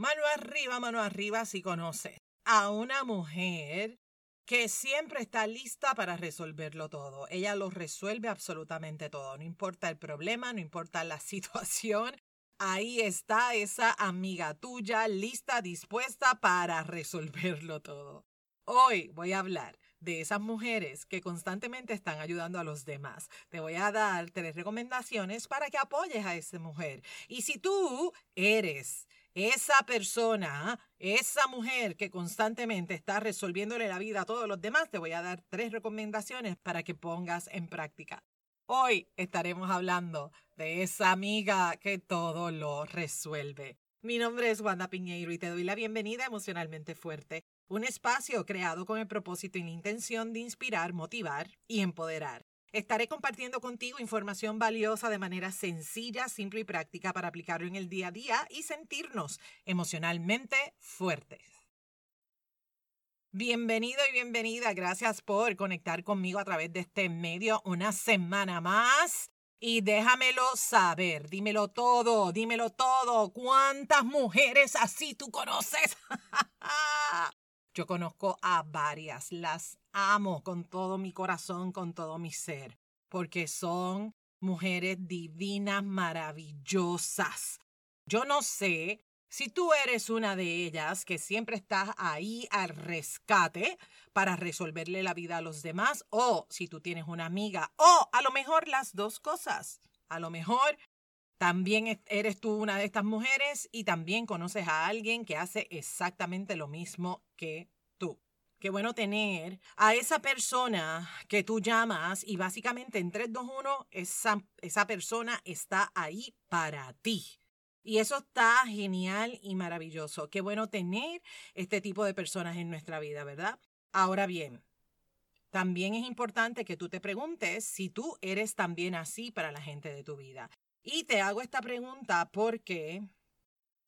Mano arriba, mano arriba si conoces a una mujer que siempre está lista para resolverlo todo. Ella lo resuelve absolutamente todo. No importa el problema, no importa la situación. Ahí está esa amiga tuya lista, dispuesta para resolverlo todo. Hoy voy a hablar de esas mujeres que constantemente están ayudando a los demás. Te voy a dar tres recomendaciones para que apoyes a esa mujer. Y si tú eres esa persona, esa mujer que constantemente está resolviéndole la vida a todos los demás, te voy a dar tres recomendaciones para que pongas en práctica. Hoy estaremos hablando de esa amiga que todo lo resuelve. Mi nombre es Wanda Piñeiro y te doy la bienvenida a Emocionalmente Fuerte, un espacio creado con el propósito y la intención de inspirar, motivar y empoderar. Estaré compartiendo contigo información valiosa de manera sencilla, simple y práctica para aplicarlo en el día a día y sentirnos emocionalmente fuertes. Bienvenido y bienvenida. Gracias por conectar conmigo a través de este medio una semana más. Y déjamelo saber, dímelo todo, dímelo todo. ¿Cuántas mujeres así tú conoces? Yo conozco a varias, las amo con todo mi corazón, con todo mi ser, porque son mujeres divinas, maravillosas. Yo no sé si tú eres una de ellas que siempre estás ahí al rescate para resolverle la vida a los demás, o si tú tienes una amiga, o a lo mejor las dos cosas. A lo mejor también eres tú una de estas mujeres y también conoces a alguien que hace exactamente lo mismo que. Qué bueno tener a esa persona que tú llamas y básicamente en 321 esa, esa persona está ahí para ti. Y eso está genial y maravilloso. Qué bueno tener este tipo de personas en nuestra vida, ¿verdad? Ahora bien, también es importante que tú te preguntes si tú eres también así para la gente de tu vida. Y te hago esta pregunta porque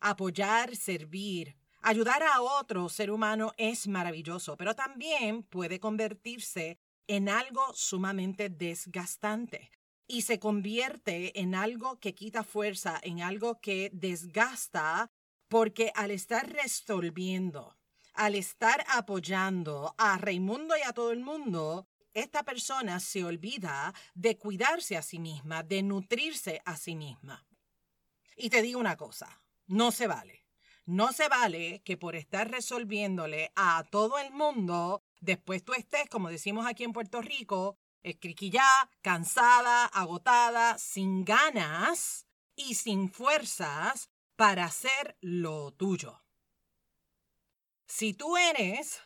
apoyar, servir, Ayudar a otro ser humano es maravilloso, pero también puede convertirse en algo sumamente desgastante y se convierte en algo que quita fuerza, en algo que desgasta, porque al estar resolviendo, al estar apoyando a Raimundo y a todo el mundo, esta persona se olvida de cuidarse a sí misma, de nutrirse a sí misma. Y te digo una cosa, no se vale. No se vale que por estar resolviéndole a todo el mundo, después tú estés, como decimos aquí en Puerto Rico, escriquillada, cansada, agotada, sin ganas y sin fuerzas para hacer lo tuyo. Si tú eres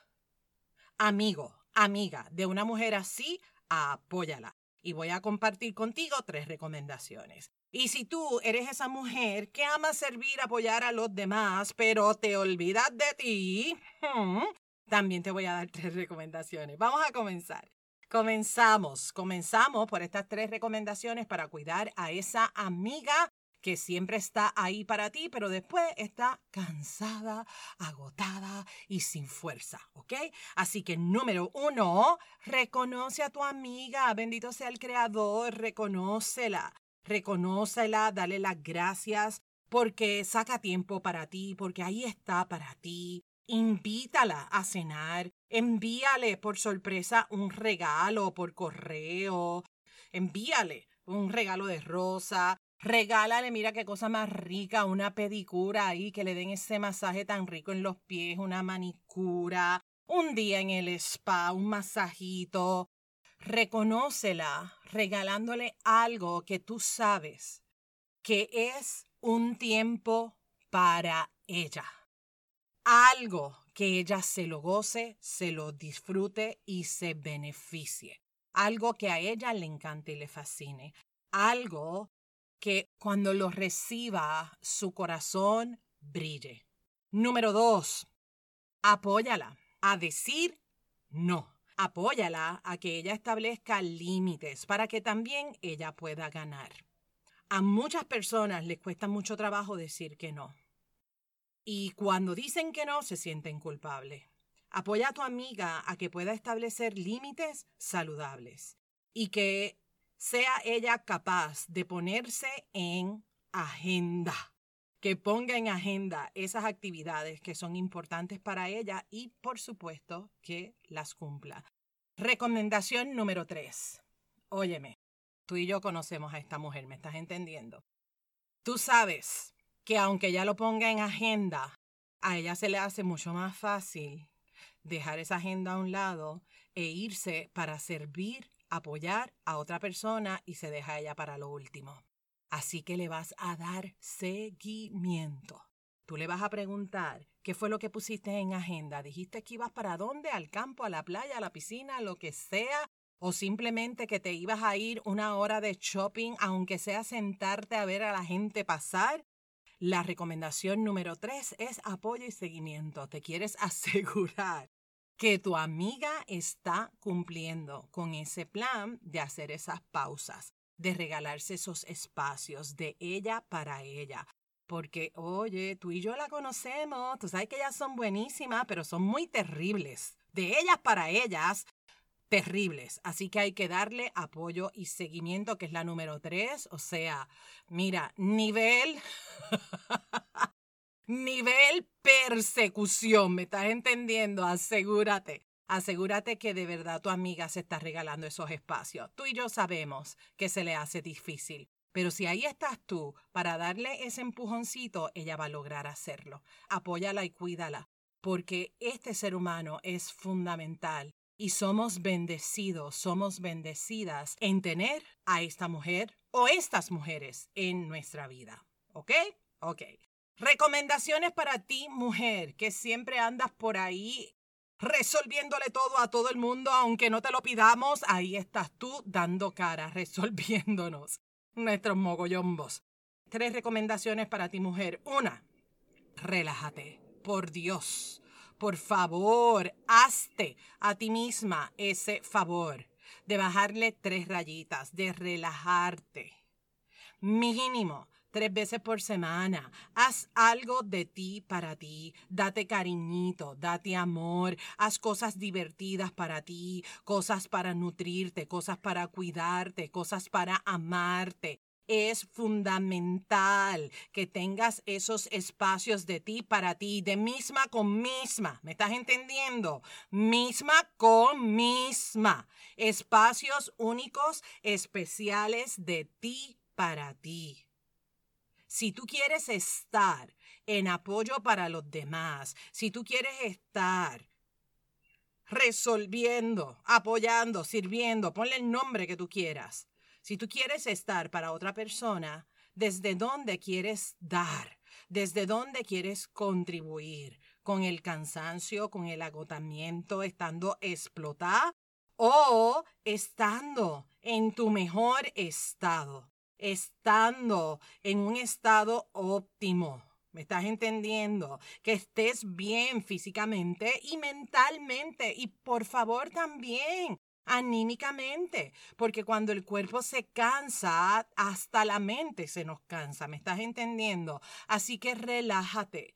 amigo, amiga de una mujer así, apóyala. Y voy a compartir contigo tres recomendaciones. Y si tú eres esa mujer que ama servir, apoyar a los demás, pero te olvidas de ti, hmm, también te voy a dar tres recomendaciones. Vamos a comenzar. Comenzamos, comenzamos por estas tres recomendaciones para cuidar a esa amiga que siempre está ahí para ti, pero después está cansada, agotada y sin fuerza, ¿ok? Así que número uno, reconoce a tu amiga, bendito sea el Creador, reconócela reconócela, dale las gracias porque saca tiempo para ti, porque ahí está para ti. Invítala a cenar, envíale por sorpresa un regalo por correo, envíale un regalo de rosa, regálale, mira qué cosa más rica, una pedicura ahí, que le den ese masaje tan rico en los pies, una manicura, un día en el spa, un masajito, reconócela regalándole algo que tú sabes que es un tiempo para ella. Algo que ella se lo goce, se lo disfrute y se beneficie. Algo que a ella le encante y le fascine. Algo que cuando lo reciba su corazón brille. Número dos, apóyala a decir no apóyala a que ella establezca límites para que también ella pueda ganar. A muchas personas les cuesta mucho trabajo decir que no. Y cuando dicen que no, se sienten culpables. Apoya a tu amiga a que pueda establecer límites saludables y que sea ella capaz de ponerse en agenda que ponga en agenda esas actividades que son importantes para ella y, por supuesto, que las cumpla. Recomendación número tres. Óyeme, tú y yo conocemos a esta mujer, ¿me estás entendiendo? Tú sabes que aunque ella lo ponga en agenda, a ella se le hace mucho más fácil dejar esa agenda a un lado e irse para servir, apoyar a otra persona y se deja ella para lo último. Así que le vas a dar seguimiento. Tú le vas a preguntar qué fue lo que pusiste en agenda. Dijiste que ibas para dónde, al campo, a la playa, a la piscina, lo que sea, o simplemente que te ibas a ir una hora de shopping, aunque sea sentarte a ver a la gente pasar. La recomendación número tres es apoyo y seguimiento. Te quieres asegurar que tu amiga está cumpliendo con ese plan de hacer esas pausas de regalarse esos espacios de ella para ella. Porque, oye, tú y yo la conocemos, tú sabes que ellas son buenísimas, pero son muy terribles. De ellas para ellas, terribles. Así que hay que darle apoyo y seguimiento, que es la número tres. O sea, mira, nivel... nivel persecución, ¿me estás entendiendo? Asegúrate Asegúrate que de verdad tu amiga se está regalando esos espacios. Tú y yo sabemos que se le hace difícil, pero si ahí estás tú para darle ese empujoncito, ella va a lograr hacerlo. Apóyala y cuídala, porque este ser humano es fundamental y somos bendecidos, somos bendecidas en tener a esta mujer o estas mujeres en nuestra vida. ¿Ok? Ok. Recomendaciones para ti, mujer, que siempre andas por ahí resolviéndole todo a todo el mundo, aunque no te lo pidamos, ahí estás tú dando cara, resolviéndonos nuestros mogollombos. Tres recomendaciones para ti, mujer. Una, relájate, por Dios. Por favor, hazte a ti misma ese favor de bajarle tres rayitas, de relajarte. Mínimo, tres veces por semana. Haz algo de ti para ti. Date cariñito, date amor. Haz cosas divertidas para ti, cosas para nutrirte, cosas para cuidarte, cosas para amarte. Es fundamental que tengas esos espacios de ti para ti, de misma con misma. ¿Me estás entendiendo? Misma con misma. Espacios únicos, especiales de ti para ti. Si tú quieres estar en apoyo para los demás, si tú quieres estar resolviendo, apoyando, sirviendo, ponle el nombre que tú quieras. Si tú quieres estar para otra persona, ¿desde dónde quieres dar? ¿Desde dónde quieres contribuir? ¿Con el cansancio, con el agotamiento, estando explotada o estando en tu mejor estado? Estando en un estado óptimo. ¿Me estás entendiendo? Que estés bien físicamente y mentalmente. Y por favor también anímicamente, porque cuando el cuerpo se cansa, hasta la mente se nos cansa, ¿me estás entendiendo? Así que relájate.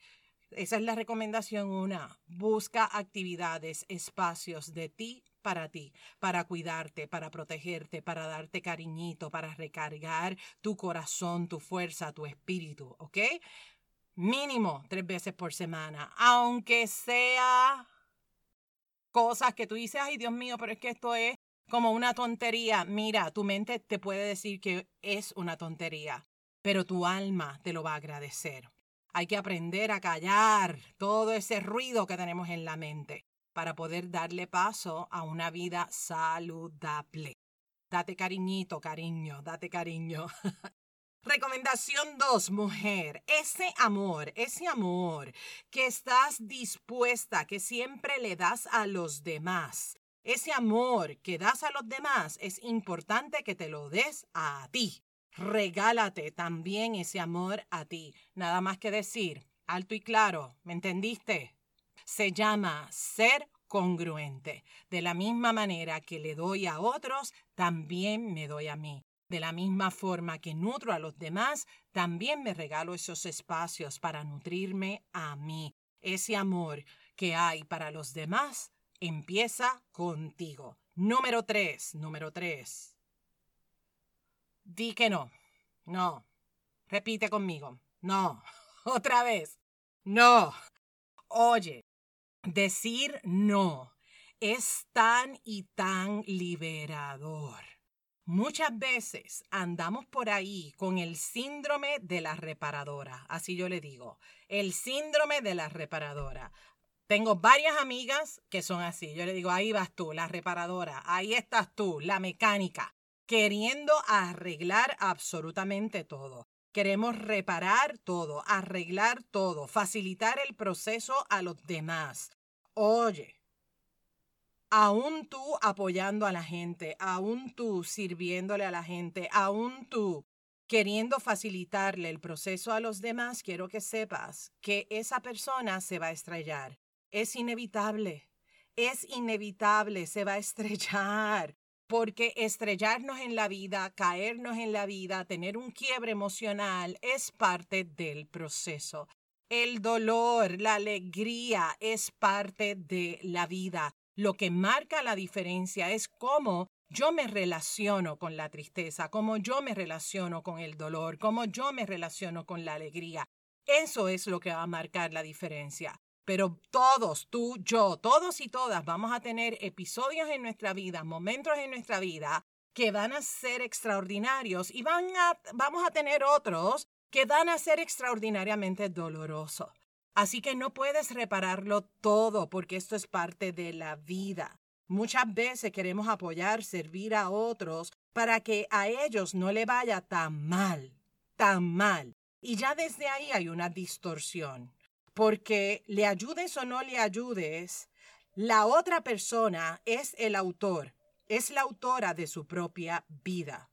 Esa es la recomendación una. Busca actividades, espacios de ti para ti, para cuidarte, para protegerte, para darte cariñito, para recargar tu corazón, tu fuerza, tu espíritu, ¿ok? Mínimo tres veces por semana, aunque sea cosas que tú dices, ay Dios mío, pero es que esto es como una tontería. Mira, tu mente te puede decir que es una tontería, pero tu alma te lo va a agradecer. Hay que aprender a callar todo ese ruido que tenemos en la mente para poder darle paso a una vida saludable. Date cariñito, cariño, date cariño. Recomendación 2, mujer. Ese amor, ese amor que estás dispuesta, que siempre le das a los demás. Ese amor que das a los demás es importante que te lo des a ti. Regálate también ese amor a ti. Nada más que decir, alto y claro, ¿me entendiste? Se llama ser congruente. De la misma manera que le doy a otros, también me doy a mí. De la misma forma que nutro a los demás, también me regalo esos espacios para nutrirme a mí. Ese amor que hay para los demás empieza contigo. Número tres, número tres. Di que no. No. Repite conmigo. No. Otra vez. No. Oye, decir no es tan y tan liberador. Muchas veces andamos por ahí con el síndrome de la reparadora, así yo le digo, el síndrome de la reparadora. Tengo varias amigas que son así. Yo le digo, ahí vas tú, la reparadora, ahí estás tú, la mecánica, queriendo arreglar absolutamente todo. Queremos reparar todo, arreglar todo, facilitar el proceso a los demás. Oye, aún tú apoyando a la gente, aún tú sirviéndole a la gente, aún tú queriendo facilitarle el proceso a los demás, quiero que sepas que esa persona se va a estrellar. Es inevitable, es inevitable, se va a estrellar. Porque estrellarnos en la vida, caernos en la vida, tener un quiebre emocional es parte del proceso. El dolor, la alegría es parte de la vida. Lo que marca la diferencia es cómo yo me relaciono con la tristeza, cómo yo me relaciono con el dolor, cómo yo me relaciono con la alegría. Eso es lo que va a marcar la diferencia. Pero todos, tú, yo, todos y todas vamos a tener episodios en nuestra vida, momentos en nuestra vida que van a ser extraordinarios y van a, vamos a tener otros que van a ser extraordinariamente dolorosos. Así que no puedes repararlo todo porque esto es parte de la vida. Muchas veces queremos apoyar, servir a otros para que a ellos no le vaya tan mal, tan mal. Y ya desde ahí hay una distorsión, porque le ayudes o no le ayudes, la otra persona es el autor, es la autora de su propia vida.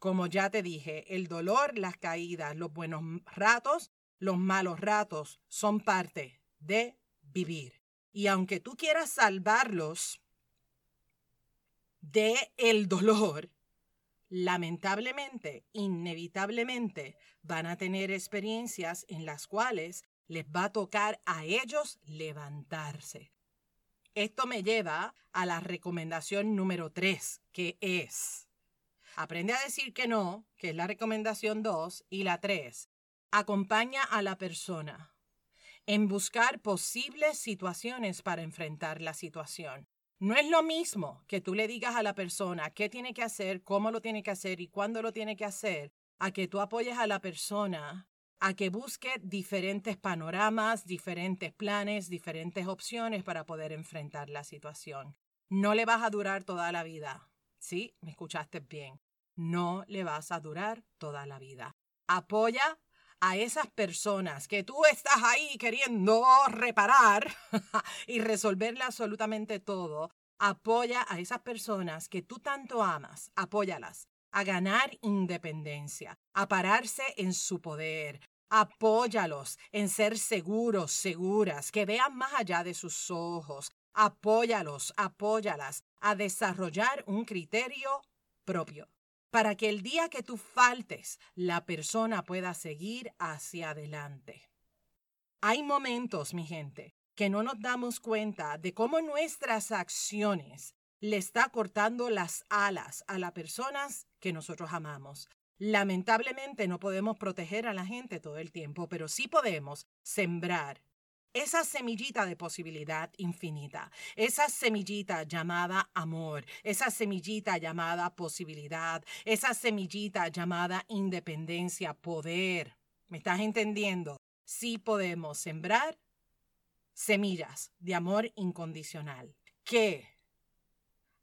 Como ya te dije, el dolor, las caídas, los buenos ratos los malos ratos son parte de vivir. Y aunque tú quieras salvarlos de el dolor, lamentablemente, inevitablemente, van a tener experiencias en las cuales les va a tocar a ellos levantarse. Esto me lleva a la recomendación número tres, que es, aprende a decir que no, que es la recomendación dos, y la tres, acompaña a la persona en buscar posibles situaciones para enfrentar la situación. No es lo mismo que tú le digas a la persona qué tiene que hacer, cómo lo tiene que hacer y cuándo lo tiene que hacer, a que tú apoyes a la persona a que busque diferentes panoramas, diferentes planes, diferentes opciones para poder enfrentar la situación. No le vas a durar toda la vida. Sí, me escuchaste bien. No le vas a durar toda la vida. Apoya a esas personas que tú estás ahí queriendo reparar y resolverle absolutamente todo, apoya a esas personas que tú tanto amas, apóyalas a ganar independencia, a pararse en su poder. Apóyalos en ser seguros, seguras, que vean más allá de sus ojos. Apóyalos, apóyalas a desarrollar un criterio propio para que el día que tú faltes, la persona pueda seguir hacia adelante. Hay momentos, mi gente, que no nos damos cuenta de cómo nuestras acciones le está cortando las alas a las personas que nosotros amamos. Lamentablemente no podemos proteger a la gente todo el tiempo, pero sí podemos sembrar esa semillita de posibilidad infinita, esa semillita llamada amor, esa semillita llamada posibilidad, esa semillita llamada independencia, poder. ¿Me estás entendiendo? Sí podemos sembrar semillas de amor incondicional que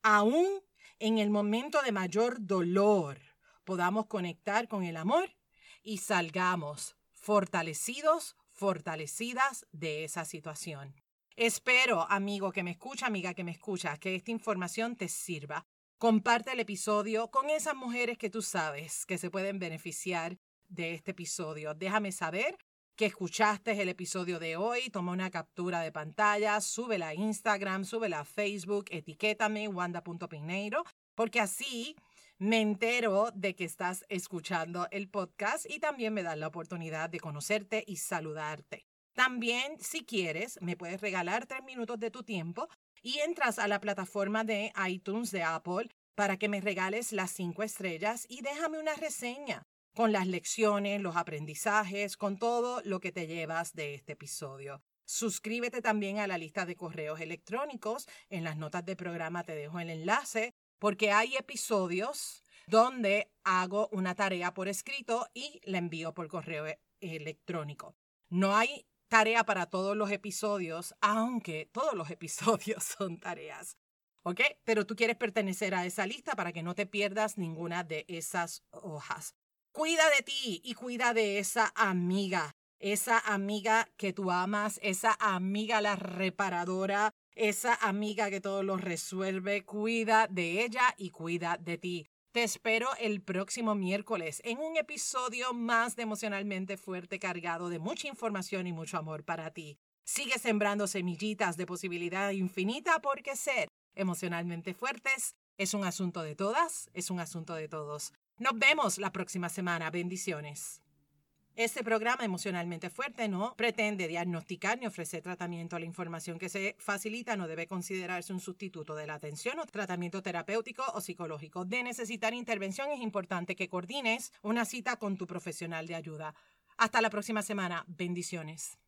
aún en el momento de mayor dolor podamos conectar con el amor y salgamos fortalecidos, fortalecidas de esa situación. Espero, amigo que me escucha, amiga que me escucha, que esta información te sirva. Comparte el episodio con esas mujeres que tú sabes que se pueden beneficiar de este episodio. Déjame saber que escuchaste el episodio de hoy, toma una captura de pantalla, súbela a Instagram, súbela a Facebook, etiquétame wanda.pineiro, porque así me entero de que estás escuchando el podcast y también me da la oportunidad de conocerte y saludarte. También, si quieres, me puedes regalar tres minutos de tu tiempo y entras a la plataforma de iTunes de Apple para que me regales las cinco estrellas y déjame una reseña. con las lecciones, los aprendizajes, con todo lo que te llevas de este episodio. Suscríbete también a la lista de correos electrónicos. En las notas del programa te dejo el enlace porque hay episodios donde hago una tarea por escrito y la envío por correo e-, electrónico. No hay tarea para todos los episodios, aunque todos los episodios son tareas. ¿Ok? Pero tú quieres pertenecer a esa lista para que no te pierdas ninguna de esas hojas. Cuida de ti y cuida de esa amiga, esa amiga que tú amas, esa amiga la reparadora, esa amiga que todo lo resuelve. Cuida de ella y cuida de ti. Te espero el próximo miércoles en un episodio más de emocionalmente fuerte cargado de mucha información y mucho amor para ti. Sigue sembrando semillitas de posibilidad infinita porque ser emocionalmente fuertes es un asunto de todas, es un asunto de todos. Nos vemos la próxima semana. Bendiciones. Este programa emocionalmente fuerte no pretende diagnosticar ni ofrecer tratamiento. La información que se facilita no debe considerarse un sustituto de la atención o tratamiento terapéutico o psicológico. De necesitar intervención es importante que coordines una cita con tu profesional de ayuda. Hasta la próxima semana. Bendiciones.